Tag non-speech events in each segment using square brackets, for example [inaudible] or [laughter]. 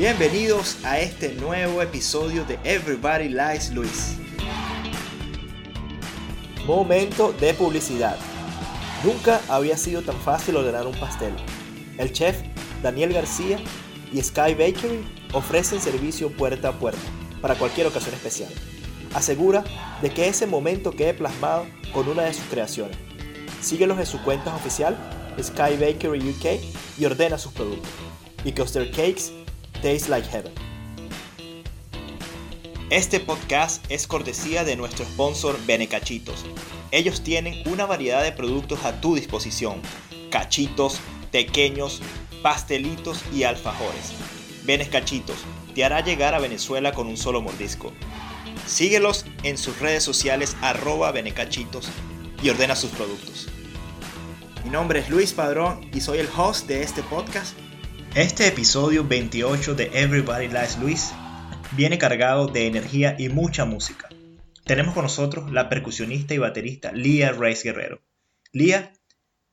Bienvenidos a este nuevo episodio de Everybody Likes Luis. Momento de publicidad. Nunca había sido tan fácil ordenar un pastel. El chef Daniel García y Sky Bakery ofrecen servicio puerta a puerta para cualquier ocasión especial. Asegura de que ese momento quede plasmado con una de sus creaciones. Síguelos en su cuenta oficial Sky Bakery UK y ordena sus productos. Because their cakes Taste Like Heaven. Este podcast es cortesía de nuestro sponsor Benecachitos. Ellos tienen una variedad de productos a tu disposición: cachitos, pequeños, pastelitos y alfajores. Benecachitos te hará llegar a Venezuela con un solo mordisco. Síguelos en sus redes sociales arroba benecachitos y ordena sus productos. Mi nombre es Luis Padrón y soy el host de este podcast este episodio 28 de Everybody Likes Luis viene cargado de energía y mucha música. Tenemos con nosotros la percusionista y baterista Lía Reyes Guerrero. Lía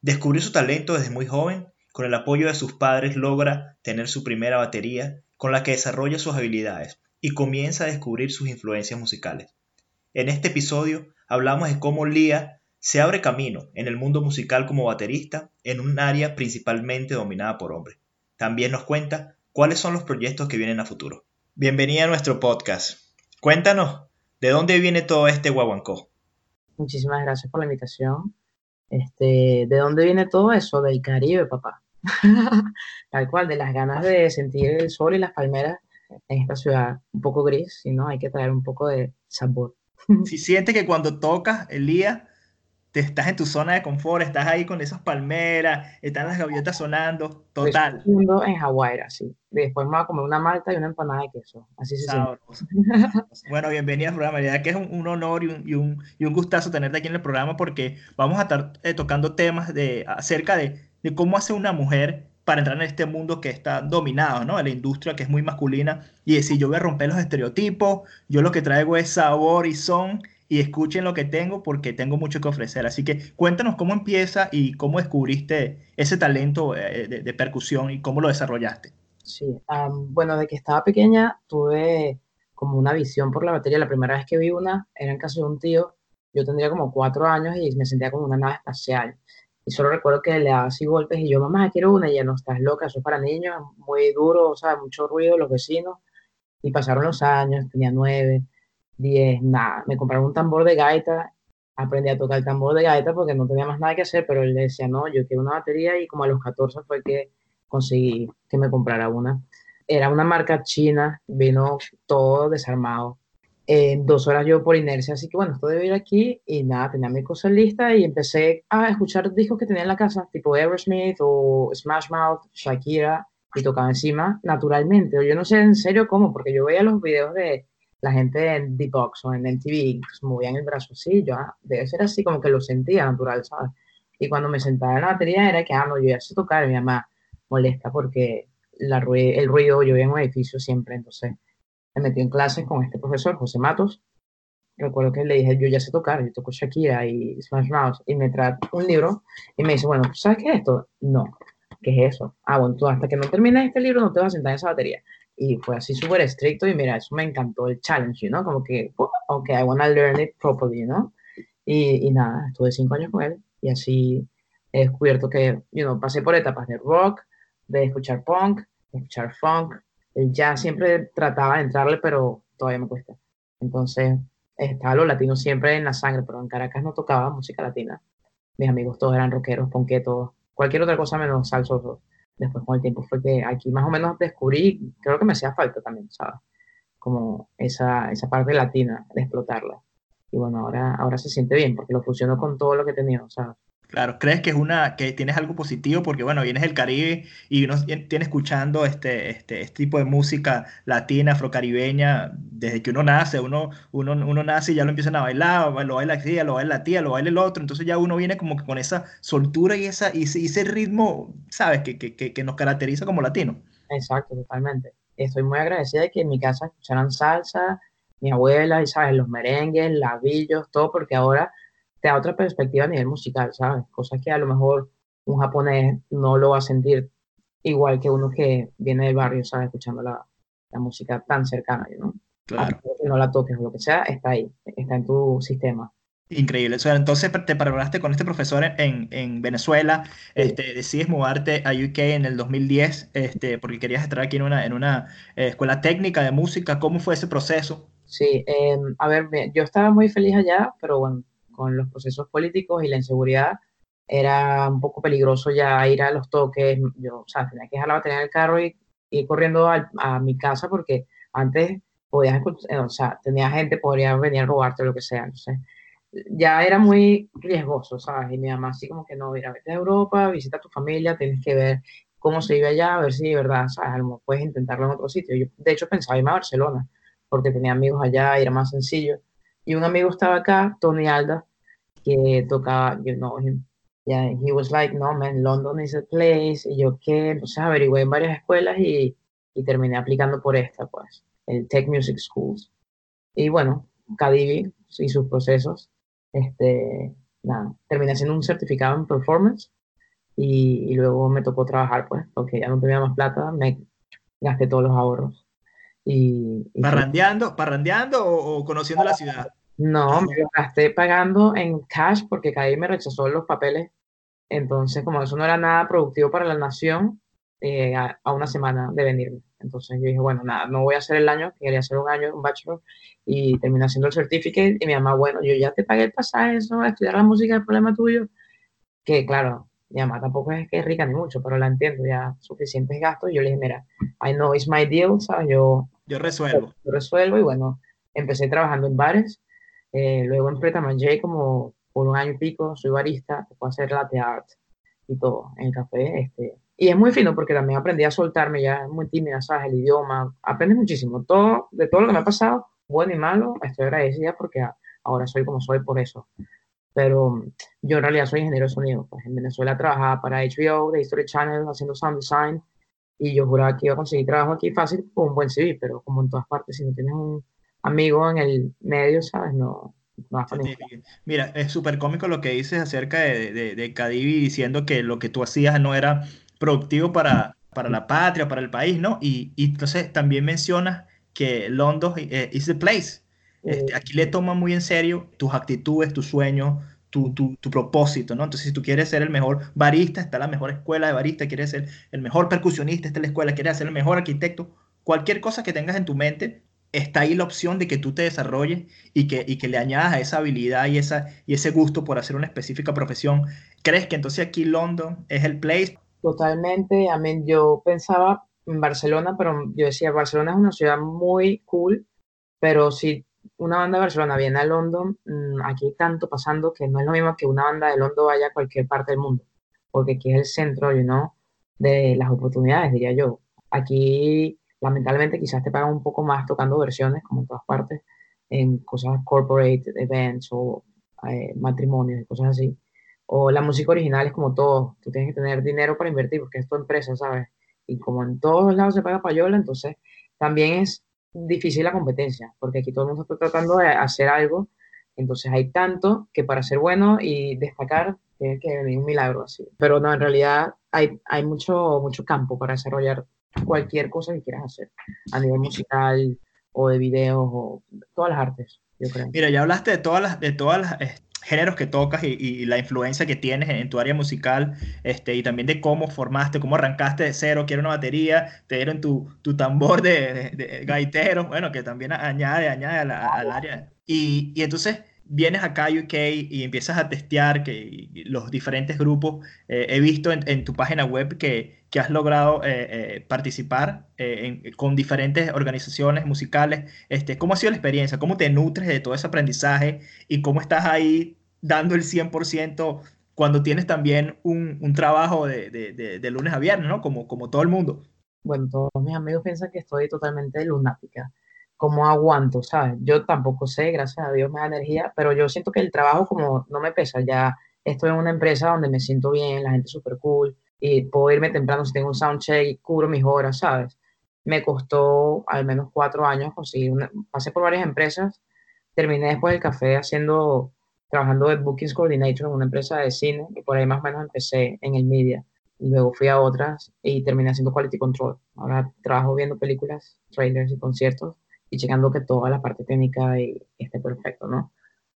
descubrió su talento desde muy joven, con el apoyo de sus padres logra tener su primera batería con la que desarrolla sus habilidades y comienza a descubrir sus influencias musicales. En este episodio hablamos de cómo Lía se abre camino en el mundo musical como baterista en un área principalmente dominada por hombres. También nos cuenta cuáles son los proyectos que vienen a futuro. Bienvenida a nuestro podcast. Cuéntanos, ¿de dónde viene todo este guaguancó? Muchísimas gracias por la invitación. Este, ¿De dónde viene todo eso? Del Caribe, papá. [laughs] Tal cual, de las ganas de sentir el sol y las palmeras en esta ciudad un poco gris, si no, hay que traer un poco de sabor. Si sientes que cuando tocas, Elías, estás en tu zona de confort, estás ahí con esas palmeras, están las gaviotas sonando, total. en Hawái, así. Después me voy a comer una malta y una empanada de queso. Así se siente. bueno, bienvenida al programa. La verdad que es un, honor y un, y, un, y un, gustazo tenerte aquí en el programa porque vamos a estar eh, tocando temas de, acerca de, de cómo hace una mujer para entrar en este mundo que está dominado, ¿no? la industria que es muy masculina y decir, yo voy a romper los estereotipos, yo lo que traigo es sabor y son y escuchen lo que tengo porque tengo mucho que ofrecer. Así que cuéntanos cómo empieza y cómo descubriste ese talento eh, de, percusión y cómo lo desarrollaste. Sí, bueno, de que estaba pequeña tuve como una visión por la batería. La primera vez que vi una era en casa de un tío. Yo tendría como cuatro años y me sentía como una nave espacial. Y solo recuerdo que le daba así golpes y yo, mamá, quiero una. Y ya no, estás loca, eso es para niños, muy duro, o sea, mucho ruido, los vecinos. Y pasaron los años, tenía nueve 10, nada. Me compraron un tambor de gaita, aprendí a tocar el tambor de gaita porque no tenía más nada que hacer, pero él decía, no, yo quiero una batería y como a los 14 fue que conseguí que me comprara una. Era una marca china, vino todo desarmado. En dos horas yo por inercia, así que bueno, esto debe ir aquí y nada, tenía mi cosa lista y empecé a escuchar discos que tenía en la casa, tipo Eversmith o Smash Mouth, Shakira, y tocaba encima naturalmente. Yo no sé en serio cómo, porque yo veía los videos de, la gente en D-Box o en MTV pues, movían el brazo así, yo, ah, debe ser así, como que lo sentía natural, ¿sabes? Y cuando me sentaba en la batería era que, ah, no, yo ya sé tocar, mi mamá molesta porque el ruido, yo vivía en un edificio siempre, entonces me metí en clases con este profesor, José Matos, recuerdo que le dije, yo ya sé tocar, yo toco Shakira y Smash Mouth, y me trae un libro y me dice, bueno, ¿sabes qué es esto? No, ¿qué es eso? Ah, bueno, tú hasta que no termines este libro no te vas a sentar en esa batería y fue así súper estricto y mira, eso me encantó el challenge, ¿no? Como que, ok, I want to learn it properly, ¿no? Y, y, nada, estuve cinco años con él y así he descubierto que, you know, pasé por etapas de rock, de escuchar punk, de escuchar funk, el jazz siempre trataba de entrarle, pero todavía me cuesta. Entonces, estaba lo latino siempre en la sangre, pero en Caracas no tocaba música latina. Mis amigos todos eran rockeros, ponquetos, cualquier otra cosa menos salsoso después con el tiempo fue que aquí más o menos descubrí, creo que me hacía falta también, ¿sabes? Como esa, esa parte latina, de explotarla. Y bueno, ahora, ahora se siente bien porque lo fusionó con todo lo que tenido, ¿sabes? Claro, ¿crees que es una que tienes algo positivo? Porque bueno, vienes del Caribe y uno tiene escuchando este, este, este, tipo de música latina, afrocaribeña, desde que uno nace, uno, uno, uno nace y ya lo empiezan a bailar, lo baila la tía, lo baila la tía, lo baila el otro, entonces ya uno viene como que con esa soltura y, esa, y ese, ritmo, ¿sabes? Que, que, que, nos caracteriza como latino. Exacto, totalmente. Estoy muy agradecida de que en mi casa escucharan salsa, mi abuela, y sabes, los merengues, labillos, todo, porque ahora te da otra perspectiva a nivel musical, ¿sabes? Cosas que a lo mejor un japonés no lo va a sentir igual que uno que viene del barrio, ¿sabes? Escuchando la, la música tan cercana, ¿no? Claro. Que no la toques o lo que sea, está ahí, está en tu sistema. Increíble. O sea, entonces te preparaste con este profesor en, en Venezuela, este, decides mudarte a UK en el 2010 este, porque querías estar aquí en una, en una eh, escuela técnica de música. ¿Cómo fue ese proceso? Sí, em, a ver, yo estaba muy feliz allá, pero bueno, con los procesos políticos y la inseguridad era un poco peligroso ya ir a los toques. Yo, o sea, tenía que dejar la batería en el carro y ir corriendo a, a mi casa porque antes podías, o sea, tenía gente, podría venir a robarte o lo que sea. Entonces, ya era muy riesgoso, ¿sabes? Y mi mamá así como que no, ir a vete a Europa, visita a tu familia, tienes que ver cómo se vive allá, a ver si de verdad, ¿sabes? A puedes intentarlo en otro sitio. Yo, de hecho, pensaba irme a Barcelona, porque tenía amigos allá era más sencillo. Y un amigo estaba acá, Tony Alda, que tocaba, you know him, yeah, he was like, no, man, London is a place, y yo, ¿qué? Entonces averigué en varias escuelas y, y terminé aplicando por esta, pues, el Tech Music Schools. Y bueno, Cadivi y sus procesos este, nada, terminé haciendo un certificado en performance y, luego me tocó trabajar, pues, porque ya no tenía más plata, me gasté todos los ahorros. Y, ¿Parrandeando, parrandeando o, conociendo la ciudad? No, me gasté pagando en cash porque Caí me rechazó los papeles. Entonces, como eso no era nada productivo para la nación, eh, a, una semana de venirme. Entonces yo dije, bueno, nada, no voy a hacer el año, quería hacer un año, un bachelor, y terminé haciendo el certificate. Y mi mamá, bueno, yo ya te pagué el pasaje, eso, a estudiar la música es el problema tuyo. Que claro, mi mamá tampoco es que es rica ni mucho, pero la entiendo, ya suficientes gastos. Yo le dije, mira, I know it's my deal, ¿sabes? Yo, yo resuelvo. Yo resuelvo, y bueno, empecé trabajando en bares, eh, luego en Preta como por un año y pico, soy barista, puedo hacer latte art y todo en el café, este y es muy fino porque también aprendí a soltarme, ya es muy tímida, ¿sabes? El idioma, aprendes muchísimo. Todo, de todo lo que me ha pasado, bueno y malo, estoy agradecida porque ahora soy como soy por eso. Pero yo en realidad soy ingeniero de sonido. Pues en Venezuela trabajaba para HBO, de History Channel, haciendo sound design. Y yo juraba que iba a conseguir trabajo aquí fácil con un buen CV, pero como en todas partes, si no tienes un amigo en el medio, ¿sabes? No, no Mira, es súper cómico lo que dices acerca de, de, de Cadivi diciendo que lo que tú hacías no era productivo para, para la patria, para el país, ¿no? Y, y entonces también mencionas que London eh, is the place. Este, aquí le toman muy en serio tus actitudes, tus sueños, tu, tu, tu, propósito, ¿no? Entonces, si tú quieres ser el mejor barista, está la mejor escuela de barista, quieres ser el mejor percusionista, está la escuela, quieres ser el mejor arquitecto, cualquier cosa que tengas en tu mente, está ahí la opción de que tú te desarrolles y que, y que le añadas a esa habilidad y, esa, y ese gusto por hacer una específica profesión. ¿Crees que entonces aquí London es el place? Totalmente, yo pensaba en Barcelona, pero yo decía, Barcelona es una ciudad muy cool, pero si una banda de Barcelona viene a London, mm, aquí hay tanto pasando que no es lo mismo que una banda de London vaya a cualquier parte del mundo, porque aquí es el centro, you know, de las oportunidades, diría yo. Aquí, lamentablemente, quizás te pagan un poco más tocando versiones, como en todas partes, en cosas corporate, events o eh, matrimonios y cosas así o la música original es como todo, tú tienes que tener dinero para invertir porque es tu empresa, ¿sabes? Y como en todos lados se paga payola, entonces también es difícil la competencia, porque aquí todo el mundo está tratando de hacer algo, entonces hay tanto que para ser bueno y destacar tiene que venir un milagro así. Pero no, en realidad hay, hay mucho, mucho campo para desarrollar cualquier cosa que quieras hacer, a nivel musical o de videos o todas las artes, yo creo. Mira, ya hablaste de todas las, de todas las géneros que tocas y, la influencia que tienes en, tu área musical, este, y también de cómo formaste, cómo arrancaste de cero, quiero una batería, te dieron tu, tu tambor de, de, gaitero, bueno, que también añade, añade al área. Y, y entonces vienes acá a UK y empiezas a testear que los diferentes grupos, eh, he visto en, tu página web que, has logrado eh, eh, participar con diferentes organizaciones musicales. Este, ¿Cómo ha sido la experiencia? ¿Cómo te nutres de todo ese aprendizaje? ¿Y cómo estás ahí dando el 100% cuando tienes también un, trabajo de, de, de, lunes a viernes, ¿no? Como todo el mundo. Bueno, todos mis amigos piensan que estoy totalmente lunática cómo aguanto, ¿sabes? Yo tampoco sé, gracias a Dios me da energía, pero yo siento que el trabajo como no me pesa, ya estoy en una empresa donde me siento bien, la gente es súper cool, y puedo irme temprano si tengo un soundcheck y cubro mis horas, ¿sabes? Me costó al menos cuatro años conseguir una, pasé por varias empresas, terminé después del café haciendo, trabajando de Bookings Coordinator en una empresa de cine, y por ahí más o menos empecé en el media. luego fui a otras y terminé haciendo quality control. Ahora trabajo viendo películas, trailers y conciertos y checando que toda la parte técnica esté perfecto, ¿no?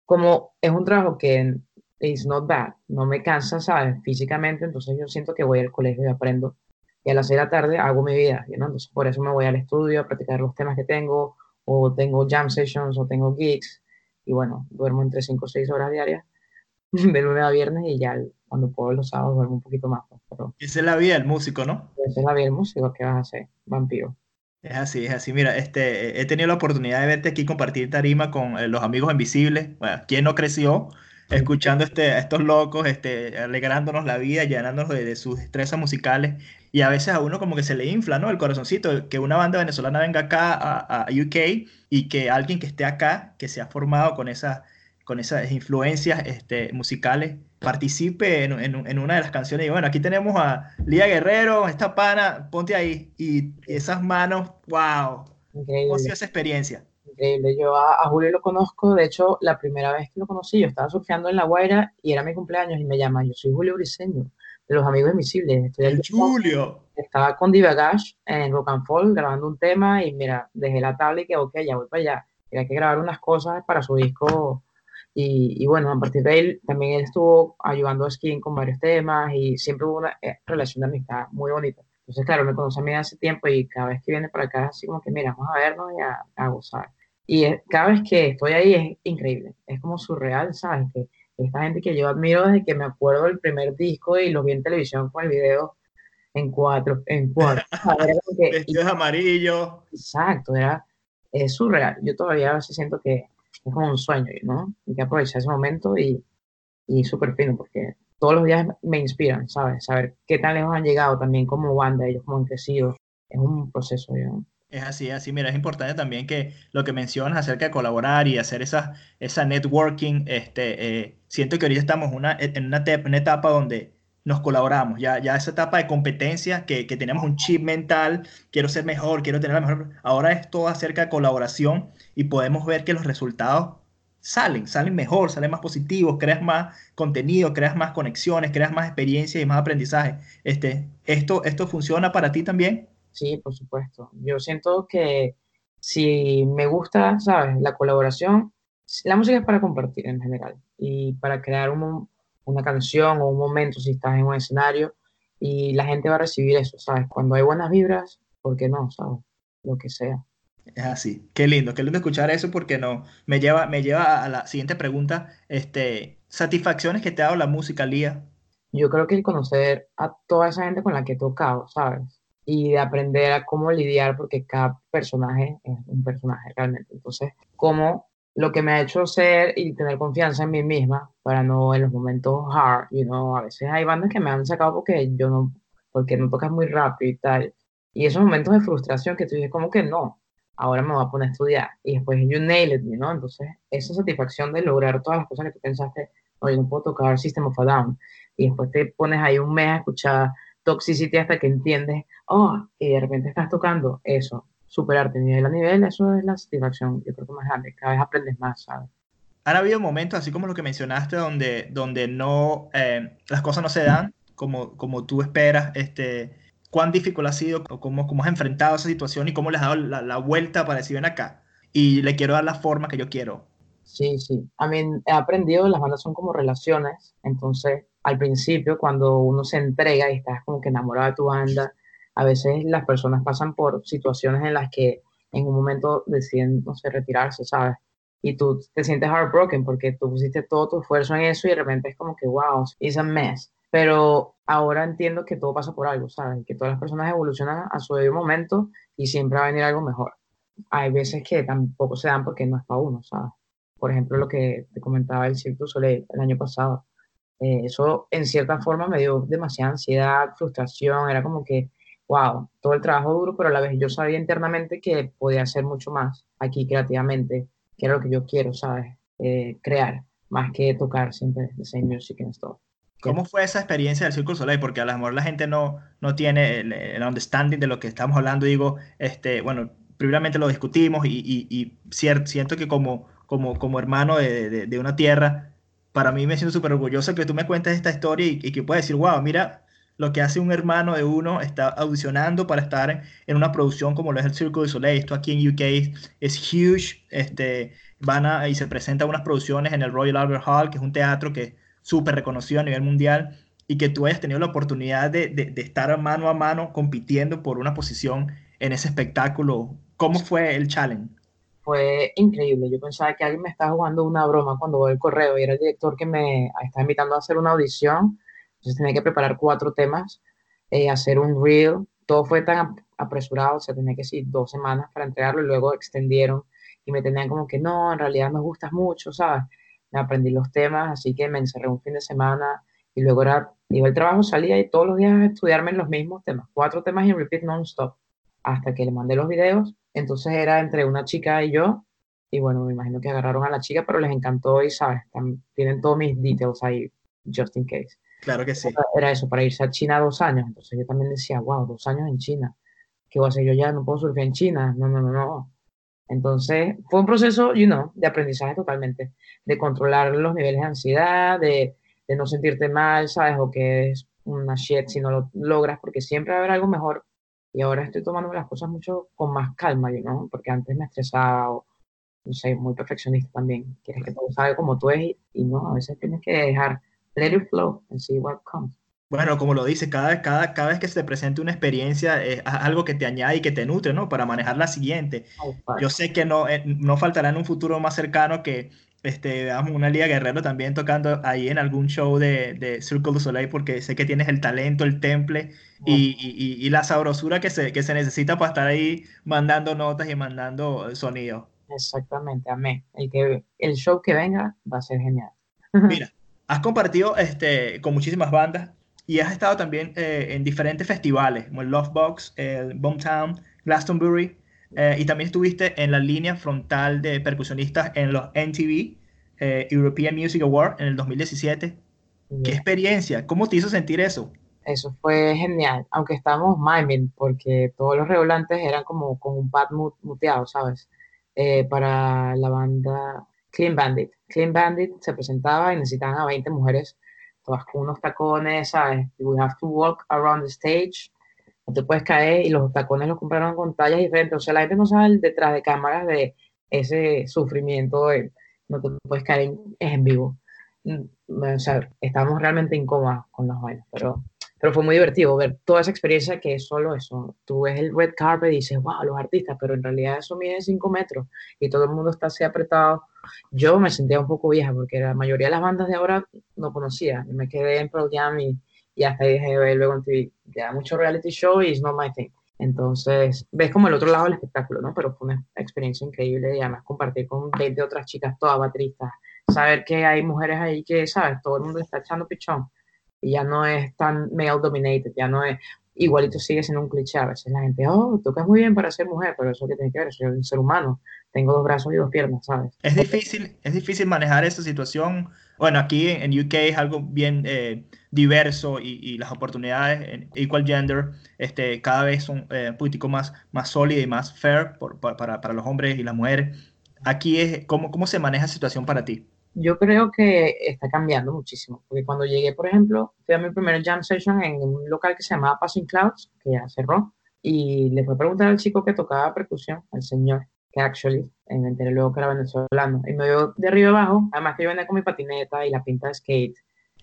Como es un trabajo que is not bad, no me cansa, ¿sabes? Físicamente, entonces yo siento que voy al colegio y aprendo. Y a las 6 de la tarde hago mi vida, ¿no? Entonces por eso me voy al estudio a practicar los temas que tengo, o tengo jam sessions, o tengo gigs, y bueno, duermo entre 5 o 6 horas diarias, [laughs] de lunes a viernes, y ya cuando puedo los sábados duermo un poquito más. Pero esa es la vida del músico, ¿no? Esa es la vida del músico, ¿qué vas a hacer? Vampiro. Es así, es así. Mira, este, he tenido la oportunidad de verte aquí compartir tarima con eh, los amigos invisibles. Bueno, ¿quién no creció escuchando este, a estos locos, este, alegrándonos la vida, llenándonos de, sus destrezas musicales? Y a veces a uno como que se le infla, ¿no? El corazoncito, que una banda venezolana venga acá a, a UK y que alguien que esté acá, que se ha formado con esas con esas influencias este, musicales, participe en, en, una de las canciones. Y bueno, aquí tenemos a Lía Guerrero, esta pana, ponte ahí. Y, esas manos, wow. Increíble. ¿Cómo ha sido esa experiencia? Increíble. Yo a, Julio lo conozco, de hecho, la primera vez que lo conocí, yo estaba surfeando en La Guaira y era mi cumpleaños y me llama, yo soy Julio Briseño, de Los Amigos Invisibles. Estoy el Julio. Estaba con Divagash en Rock and Fall grabando un tema y mira, dejé la tabla y que, ok, ya voy para allá. Hay que grabar unas cosas para su disco y, bueno, a partir de él también él estuvo ayudando a Skin con varios temas y siempre hubo una eh, relación de amistad muy bonita. Entonces, claro, me conoce a mí hace tiempo y cada vez que viene para acá, así como que, mira, vamos a vernos y a, gozar. Y cada vez que estoy ahí es increíble, es como surreal, ¿sabes? Que esta gente que yo admiro desde que me acuerdo del primer disco y lo vi en televisión con el video en cuatro, en cuatro. [laughs] Vestidos amarillos. Exacto, era es surreal. Yo todavía a veces siento que es como un sueño, ¿no? Hay que aprovechar ese momento y, y súper fino, porque todos los días me inspiran, ¿sabes? Saber qué tan lejos han llegado también como banda, ellos como han crecido, es un proceso, ¿no? Es así, así. Mira, es importante también que lo que mencionas acerca de colaborar y hacer esa, esa networking, este, eh, siento que ahorita estamos una, en una, etapa donde nos colaboramos, ya, ya esa etapa de competencia, que, que tenemos un chip mental, quiero ser mejor, quiero tener la mejor, ahora es todo acerca de colaboración y podemos ver que los resultados salen, salen mejor, salen más positivos, creas más contenido, creas más conexiones, creas más experiencia y más aprendizaje. Este, esto, ¿Esto funciona para ti también? Sí, por supuesto. Yo siento que si me gusta, ¿sabes? La colaboración, la música es para compartir en general y para crear una canción o un momento si estás en un escenario y la gente va a recibir eso, ¿sabes? Cuando hay buenas vibras, ¿por qué no? ¿Sabes? Lo que sea. Es así. Qué lindo, qué lindo escuchar eso porque no, me lleva, me lleva a la siguiente pregunta. Este, ¿satisfacciones que te ha dado la música, Lía? Yo creo que el conocer a toda esa gente con la que he tocado, ¿sabes? Y de aprender a cómo lidiar, porque cada personaje es un personaje realmente. Entonces, cómo lo que me ha hecho ser y tener confianza en mí misma para no en los momentos hard, you know, a veces hay bandas que me han sacado porque yo no, porque no tocas muy rápido y tal. Y esos momentos de frustración que tú dices como que no, ahora me voy a poner a estudiar. Y después, you nailed it, ¿no? Entonces, esa satisfacción de lograr todas las cosas que tú pensaste, oye, no puedo tocar System of a Down. Y después te pones ahí un mes a escuchar Toxicity hasta que entiendes, oh, y de repente estás tocando eso, superarte nivel a nivel, eso es la satisfacción, yo creo que más grande, cada vez aprendes más, ¿sabes? Han habido momentos, así como lo que mencionaste, donde, donde no, eh, las cosas no se dan como, como tú esperas, este, cuán difícil ha sido, cómo, cómo has enfrentado esa situación y cómo le has dado la, la, vuelta para decir, ven acá, y le quiero dar la forma que yo quiero. Sí, sí. A mí he aprendido, las bandas son como relaciones, entonces al principio cuando uno se entrega y estás como que enamorado de tu banda, a veces las personas pasan por situaciones en las que en un momento deciden, no sé, retirarse, ¿sabes? Y tú te sientes heartbroken porque tú pusiste todo tu esfuerzo en eso y de repente es como que, wow, it's a mess pero ahora entiendo que todo pasa por algo, ¿sabes? Que todas las personas evolucionan a su debido momento y siempre va a venir algo mejor. Hay veces que tampoco se dan porque no es para uno, ¿sabes? Por ejemplo, lo que te comentaba el Cirque du Soleil el año pasado. Eh, eso en cierta forma me dio demasiada ansiedad, frustración, era como que, wow, todo el trabajo duro, pero a la vez yo sabía internamente que podía hacer mucho más aquí creativamente, que era lo que yo quiero, ¿sabes? Eh, crear, más que tocar siempre the same music and stuff. ¿Cómo fue esa experiencia del Círculo Soleil? Porque a lo mejor la gente no, no tiene el, understanding de lo que estamos hablando. Digo, este, bueno, primeramente lo discutimos y, y, y siento que como, como, como hermano de, de, de, una tierra, para mí me siento súper orgulloso que tú me cuentes esta historia y, que puedas decir, wow, mira, lo que hace un hermano de uno, está audicionando para estar en una producción como lo es el Circo du Soleil. Esto aquí en UK es huge. Este, van a, y se presentan unas producciones en el Royal Albert Hall, que es un teatro que es súper reconocido a nivel mundial, y que tú hayas tenido la oportunidad de, de, de estar mano a mano compitiendo por una posición en ese espectáculo. ¿Cómo fue el challenge? Fue increíble. Yo pensaba que alguien me estaba jugando una broma cuando voy el correo y era el director que me estaba invitando a hacer una audición entonces tenía que preparar cuatro temas, eh, hacer un reel, todo fue tan apresurado, o sea, tenía que decir dos semanas para entregarlo y luego extendieron y me tenían como que no, en realidad me gustas mucho, ¿sabes? Me aprendí los temas, así que me encerré un fin de semana y luego era, iba el trabajo, salía y todos los días a estudiarme los mismos temas, cuatro temas y repeat non-stop, hasta que le mandé los videos, entonces era entre una chica y yo, y bueno, me imagino que agarraron a la chica, pero les encantó y, ¿sabes? tienen todos mis details ahí, just in case. Claro que sí. Era eso, para irse a China dos años. Entonces yo también decía, wow, dos años en China. ¿Qué voy a hacer yo ya? No puedo surfear en China. No, no, no, no. Entonces fue un proceso, you know, de aprendizaje totalmente. De controlar los niveles de ansiedad, de, de no sentirte mal, ¿sabes? O que es una shit si no lo logras, porque siempre va a haber algo mejor. Y ahora estoy tomando las cosas mucho con más calma, you know, porque antes me estresaba o, no sé, muy perfeccionista también. Quieres que todo salga como tú es y no, a veces tienes que dejar let it flow and see what comes. Bueno, como lo dice, cada, cada, cada vez que se te presente una experiencia es algo que te añade y que te nutre, ¿no? Para manejar la siguiente. Yo sé que no, eh, no faltará en un futuro más cercano que este, veamos una Liga Guerrero también tocando ahí en algún show de, de Circle du Soleil, porque sé que tienes el talento, el temple y, y, y, la sabrosura que se, que se necesita para estar ahí mandando notas y mandando sonido. Exactamente, amén. El, que, el show que venga va a ser genial. [laughs] Mira, Has compartido este, con muchísimas bandas y has estado también eh, en diferentes festivales, como el Lovebox, el Boomtown, Glastonbury, eh, y también estuviste en la línea frontal de percusionistas en los NTV eh, European Music Award en el 2017. ¿Qué experiencia? ¿Cómo te hizo sentir eso? Eso fue genial, aunque estábamos miming, porque todos los regulantes eran como con un pad muteado, ¿sabes? para la banda Clean Bandit. Clean Bandit se presentaba y necesitaban a 20 mujeres, todas con unos tacones, ¿sabes? We have to walk around the stage. No te puedes caer y los tacones los compraron con tallas diferentes. O sea, la gente no sabe detrás de cámaras de ese sufrimiento de no te puedes caer en, en vivo. Mm, o sea, estábamos realmente incómodos con los bailes, pero pero fue muy divertido ver toda esa experiencia que es solo eso. Tú ves el red carpet y dices, wow, los artistas, pero en realidad eso mide 5 metros y todo el mundo está así apretado. Yo me sentía un poco vieja porque la mayoría de las bandas de ahora no conocía. me quedé en Pearl Jam y, y hasta ahí dejé luego en TV. Ya mucho reality show y it's not my thing. Entonces, ves como el otro lado del espectáculo, ¿no? Pero fue una experiencia increíble y además compartir con 20 otras chicas, todas bateristas, saber que hay mujeres ahí que, ¿sabes? Todo el mundo está echando pichón y ya no es tan male dominated, ya no es igualito sigue siendo un cliché. A veces la gente, oh, tocas muy bien para ser mujer, pero eso que tiene que ver, soy un ser humano, tengo dos brazos y dos piernas, ¿sabes? Es difícil, es difícil manejar esa situación. Bueno, aquí en UK es algo bien eh, diverso y, y, las oportunidades en equal gender este, cada vez son eh, un poquitico más, más sólidas y más fair por, para, para, los hombres y las mujeres. Aquí es, ¿cómo, ¿cómo se maneja esa situación para ti? Yo creo que está cambiando muchísimo, porque cuando llegué, por ejemplo, fui a mi primer jam session en un local que se llamaba Passing Clouds, que ya cerró, y le fue a preguntar al chico que tocaba percusión, al señor, que actually, me enteré luego que era venezolano, y me vio de arriba abajo, además que yo venía con mi patineta y la pinta de skate,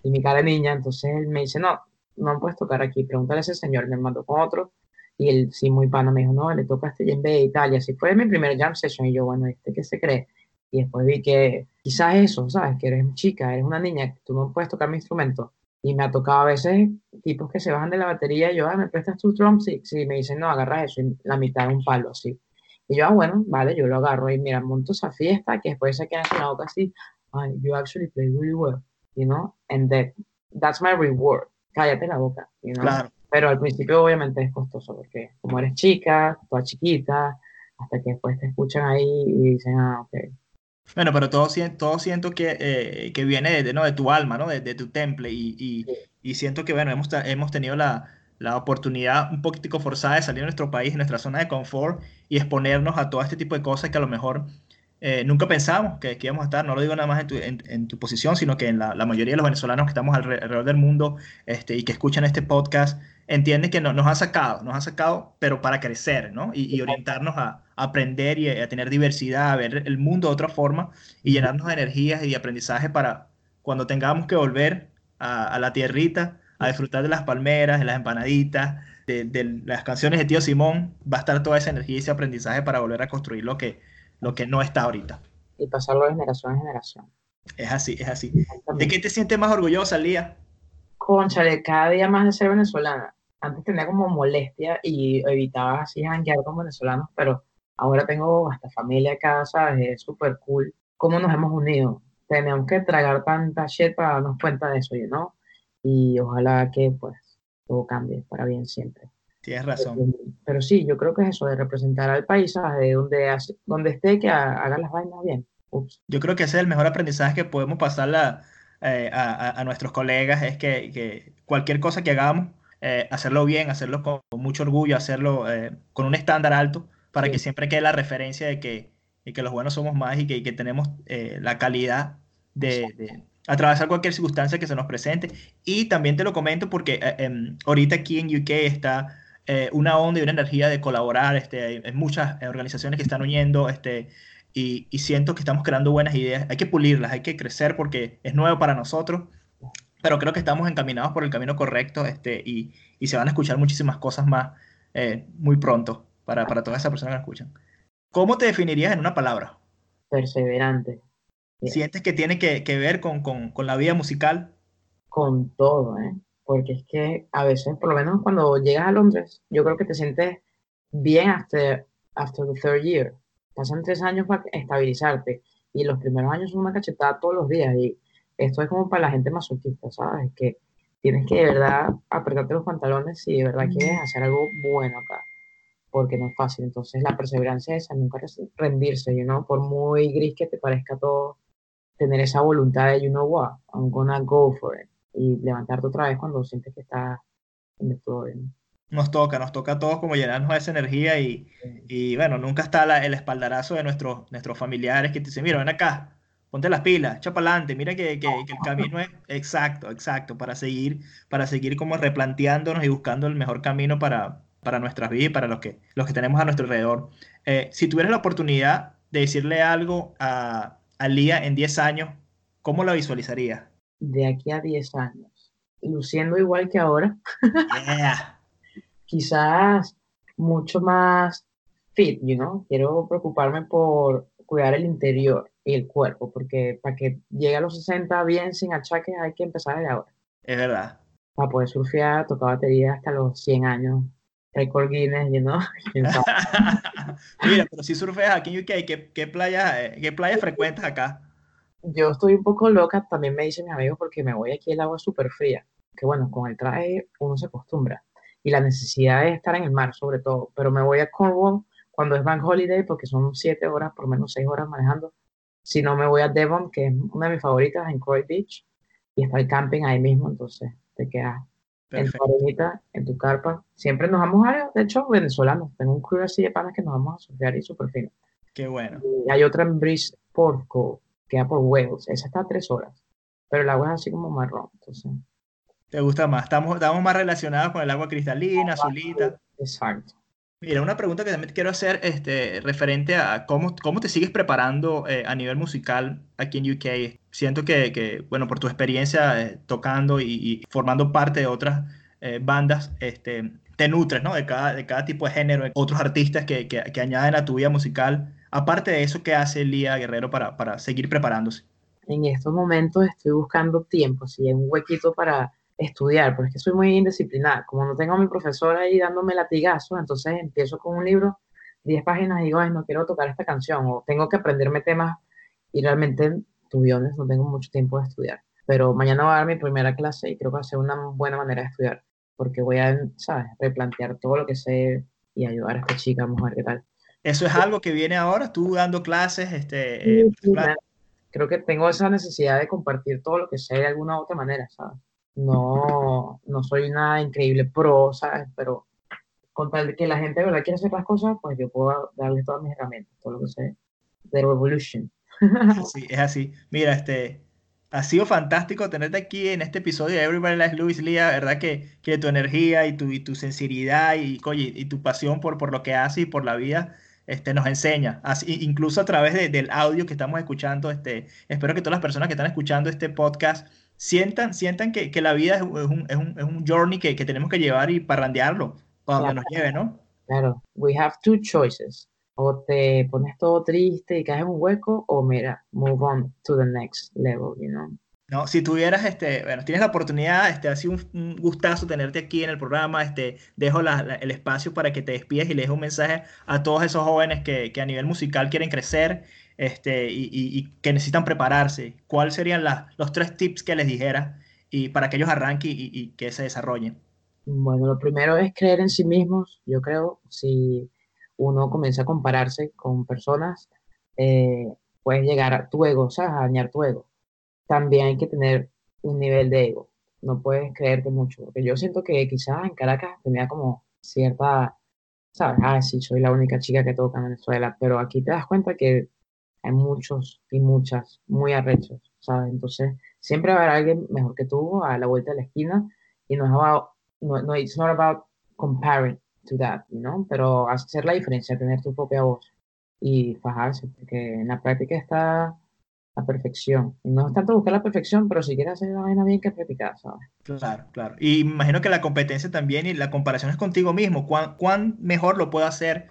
y mi cara de niña, entonces él me dice, no, no puedes tocar aquí, pregúntale a ese señor, me mandó con otro, y él, sí, muy pana, me dijo, no, le toca a este Italia, y tal, y así fue mi primer jam session, y yo, bueno, ¿este qué se cree? Y después vi que quizás eso, ¿sabes? Que eres chica, eres una niña, tú no puedes tocar mi instrumento. Y me ha tocado a veces tipos que se bajan de la batería y yo, ah, ¿me prestas tu drum? Sí, sí, me dicen, no, agarra eso, y la mitad de un palo, así. Y yo, ah, bueno, vale, yo lo agarro y mira, monto esa fiesta que después se quedan en la boca así, ay, you actually play really well, you know, and that, that's my reward. Cállate la boca, you know. Claro. Pero al principio obviamente es costoso porque como eres chica, toda chiquita, hasta que después te escuchan ahí y dicen, ah, ok, bueno, pero todo, todo siento que, eh, que viene de, ¿no? de tu alma, ¿no? de, de tu temple. Y, y, y, siento que, bueno, hemos, hemos tenido la, la, oportunidad un poquitico forzada de salir de nuestro país, de nuestra zona de confort y exponernos a todo este tipo de cosas que a lo mejor eh, nunca pensamos que, que, íbamos a estar, no lo digo nada más en tu, en, tu posición, sino que en la, la, mayoría de los venezolanos que estamos alrededor del mundo este, y que escuchan este podcast, entienden que no, nos ha sacado, nos ha sacado, pero para crecer, ¿no? Y, y orientarnos a, a, aprender y a, tener diversidad, a ver el mundo de otra forma y llenarnos de energías y de aprendizaje para cuando tengamos que volver a, a la tierrita, a disfrutar de las palmeras, de las empanaditas, de, de, las canciones de Tío Simón, va a estar toda esa energía y ese aprendizaje para volver a construir lo que, lo que no está ahorita. Y pasarlo de generación en generación. Es así, es así. ¿De qué te sientes más orgullosa, Lía? Conchale, cada día más de ser venezolana. Antes tenía como molestia y evitaba así janguear con venezolanos, pero ahora tengo hasta familia acá, ¿sabes? Es súper cool. ¿Cómo nos hemos unido? Tenemos que tragar tanta shit para darnos cuenta de eso, ¿no? Y ojalá que, pues, todo cambie para bien siempre. Tienes razón. Pero, pero, sí, yo creo que es eso, de representar al paisaje, donde, donde esté, que haga las vainas bien. Ups. Yo creo que ese es el mejor aprendizaje que podemos pasar a, eh, a, a, nuestros colegas, es que, que, cualquier cosa que hagamos, eh, hacerlo bien, hacerlo con, con mucho orgullo, hacerlo eh, con un estándar alto, para sí. que siempre quede la referencia de que, de que los buenos somos más y que, y que tenemos la calidad de, de, atravesar cualquier circunstancia que se nos presente. Y también te lo comento porque em, ahorita aquí en UK está eh, una onda y una energía de colaborar. Este, hay, hay muchas organizaciones que están uniendo este, y, y, siento que estamos creando buenas ideas. Hay que pulirlas, hay que crecer porque es nuevo para nosotros, pero creo que estamos encaminados por el camino correcto este, y, y se van a escuchar muchísimas cosas más eh, muy pronto para, para todas esas personas que escuchan. ¿Cómo te definirías en una palabra? Perseverante. ¿Sientes que tiene que, que ver con, con, con la vida musical? Con todo, ¿eh? Porque es que a veces, por lo menos cuando llegas a Londres, yo creo que te sientes bien hasta after the third year. Pasan tres años para estabilizarte y los primeros años son una cachetada todos los días y esto es como para la gente masoquista, ¿sabes? Que tienes que de verdad apretarte los pantalones si de verdad quieres hacer algo bueno acá, porque no es fácil. Entonces la perseverancia es esa, nunca rendirse, you know? por muy gris que te parezca todo, tener esa voluntad de, you know what, I'm gonna go for it y levantarte otra vez cuando sientes que está en todo bien. Nos toca, nos toca a todos como llenarnos de esa energía y, y bueno, nunca está la, el espaldarazo de nuestros, nuestros familiares que te dicen, mira, ven acá, ponte las pilas, echa para adelante, mira que, que, que, el camino es [laughs] exacto, exacto, para seguir, para seguir como replanteándonos y buscando el mejor camino para, para nuestras vidas y para los que, los que tenemos a nuestro alrededor. Eh, si tuvieras la oportunidad de decirle algo a, a Lía en 10 años, ¿cómo la visualizarías? De aquí a 10 años, luciendo igual que ahora. Yeah. [laughs] Quizás mucho más fit, you know? Quiero preocuparme por cuidar el interior y el cuerpo, porque para que llegue a los 60 bien, sin achaques, hay que empezar de ahora. Es verdad. Para poder surfear, tocar batería hasta los 100 años. Record Guinness, you know? [laughs] [laughs] Mira, pero si surfeas aquí en UK, ¿qué, qué playa, qué playa frecuentas acá? Yo estoy un poco loca, también me dicen mis amigos, porque me voy aquí el agua súper fría, que bueno, con el traje uno se acostumbra, y la necesidad de estar en el mar sobre todo, pero me voy a Cornwall cuando es Bank Holiday, porque son siete horas, por menos seis horas manejando, si no me voy a Devon, que es una de mis favoritas, en Croy Beach, y está el camping ahí mismo, entonces te quedas Perfecto. en tu arenita, en tu carpa, siempre nos vamos a, de hecho, venezolanos, tengo un crew así de panas que nos vamos a surfear y súper fino. Qué bueno. Y hay otra en Bridgeport queda por Wales, esa está a tres horas, pero el agua es así como marrón, entonces... ¿Te gusta más? Estamos, estamos más relacionados con el agua cristalina, azulita. Exacto. Mira, una pregunta que también te quiero hacer este, referente a cómo, cómo te sigues preparando eh, a nivel musical aquí en UK. Siento que, que bueno, por tu experiencia eh, tocando y, y, formando parte de otras eh, bandas, este, te nutres, ¿no? De cada, de cada tipo de género, otros artistas que, que, que añaden a tu vida musical. Aparte de eso, ¿qué hace Lía Guerrero para, para seguir preparándose? En estos momentos estoy buscando tiempo, si hay un huequito para estudiar, porque soy muy indisciplinada. Como no tengo a mi profesora ahí dándome latigazos, entonces empiezo con un libro, 10 páginas y digo, ay, no quiero tocar esta canción, o tengo que aprenderme temas y realmente, tuviones, no tengo mucho tiempo de estudiar. Pero mañana voy a dar mi primera clase y creo que va a ser una buena manera de estudiar, porque voy a, ¿sabes?, replantear todo lo que sé y ayudar a esta chica, a qué tal. ¿Eso es algo que viene ahora? ¿Tú dando clases? Este, eh, creo que tengo esa necesidad de compartir todo lo que sé de alguna u otra manera, ¿sabes? No, no soy una increíble pro, ¿sabes? Pero con tal de que la gente de verdad quiere hacer las cosas, pues yo puedo darle todas mis herramientas, todo lo que sé. the revolution. [laughs] Sí, es así. Mira, este, ha sido fantástico tenerte aquí en este episodio de Everybody Likes Luis Lía, ¿verdad? Que, que tu energía y tu, y tu sensibilidad y, y tu pasión por, por lo que haces y por la vida este, nos enseña, así, incluso a través del audio que estamos escuchando. Este, espero que todas las personas que están escuchando este podcast sientan, sientan que, que la vida es un, es un, es un journey que, que, tenemos que llevar y parrandearlo para donde nos lleve, ¿no? Claro, we have two choices. O te pones todo triste y caes en un hueco, o mira, move on to the next level, you know. No, si tuvieras, este, bueno, tienes la oportunidad, este, ha sido un, gustazo tenerte aquí en el programa, este, dejo el espacio para que te despides y le dejo un mensaje a todos esos jóvenes que, que a nivel musical quieren crecer este, y, que necesitan prepararse. ¿Cuáles serían los tres tips que les dijera y para que ellos arranquen y, y, que se desarrollen? Bueno, lo primero es creer en sí mismos. Yo creo, si uno comienza a compararse con personas, eh, puedes llegar a tu ego, o sea, a dañar tu ego también hay que tener un nivel de ego. No puedes creerte mucho, porque yo siento que quizás en Caracas tenía como cierta, ¿sabes? Ah, sí, soy la única chica que toca en Venezuela, pero aquí te das cuenta que hay muchos y muchas muy arrechos, ¿sabes? Entonces, siempre va a haber alguien mejor que tú a la vuelta de la esquina y no es about, no, no it's not about comparing to that, ¿no? Pero hacer la diferencia, tener tu propia voz y fajarse, porque en la práctica está la perfección. No es tanto buscar la perfección, pero si quieres hacer una vaina bien que practicar, ¿sabes? Claro, claro. Y imagino que la competencia también y la comparación es contigo mismo. ¿Cuán, cuán mejor lo puedo hacer?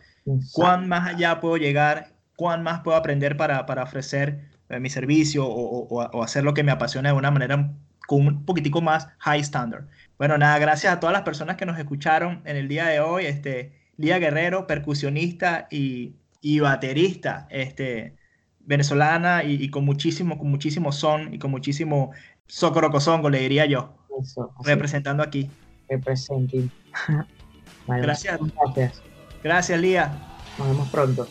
¿Cuán más allá puedo llegar? ¿Cuán más puedo aprender para, para ofrecer eh, mi servicio o, o, o, hacer lo que me apasiona de una manera con un poquitico más high standard? Bueno, nada, gracias a todas las personas que nos escucharon en el día de hoy. Este, Lía Guerrero, percusionista y, y baterista. Este, venezolana y, con muchísimo, con muchísimo son y con muchísimo socorocosongo, le diría yo. representando aquí. Representing. [laughs] gracias. Gracias. Gracias, Lía. Nos vemos pronto.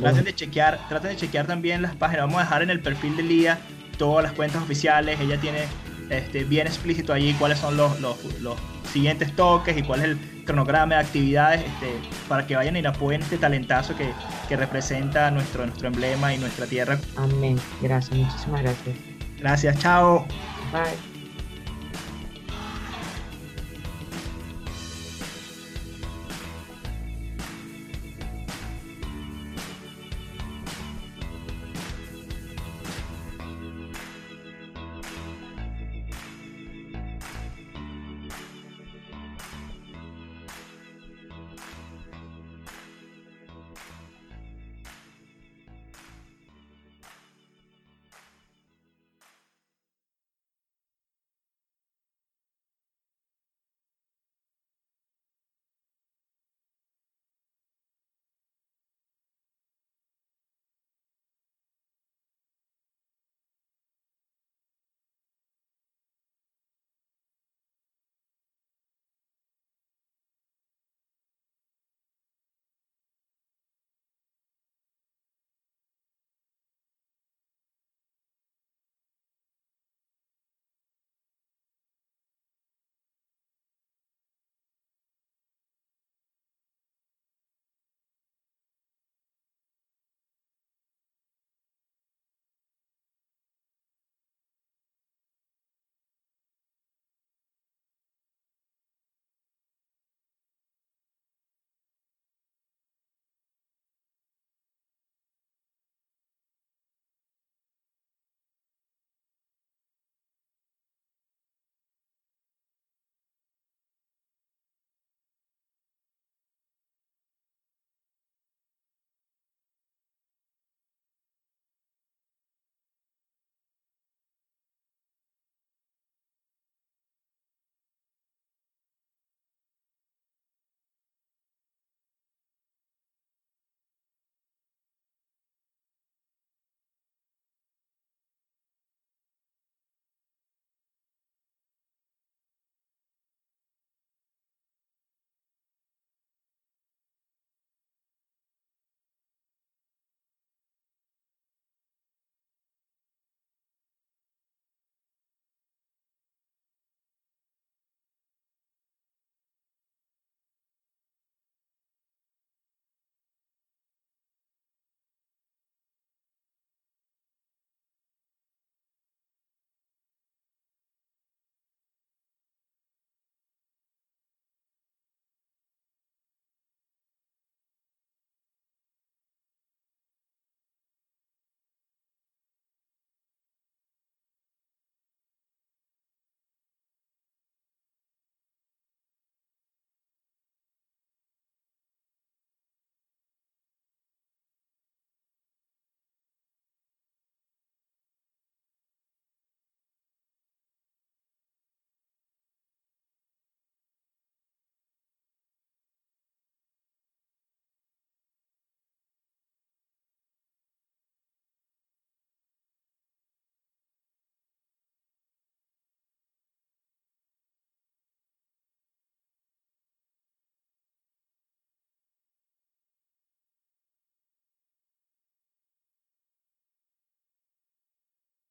Traten de chequear, traten de chequear también las páginas. Vamos a dejar en el perfil de Lía todas las cuentas oficiales. Ella tiene este, bien explícito allí cuáles son los, los, los siguientes toques y cuál es el cronograma de actividades este, para que vayan y apoyen este talentazo que, que representa nuestro, nuestro emblema y nuestra tierra. Amén. Gracias, muchísimas gracias. Gracias, chao. Bye.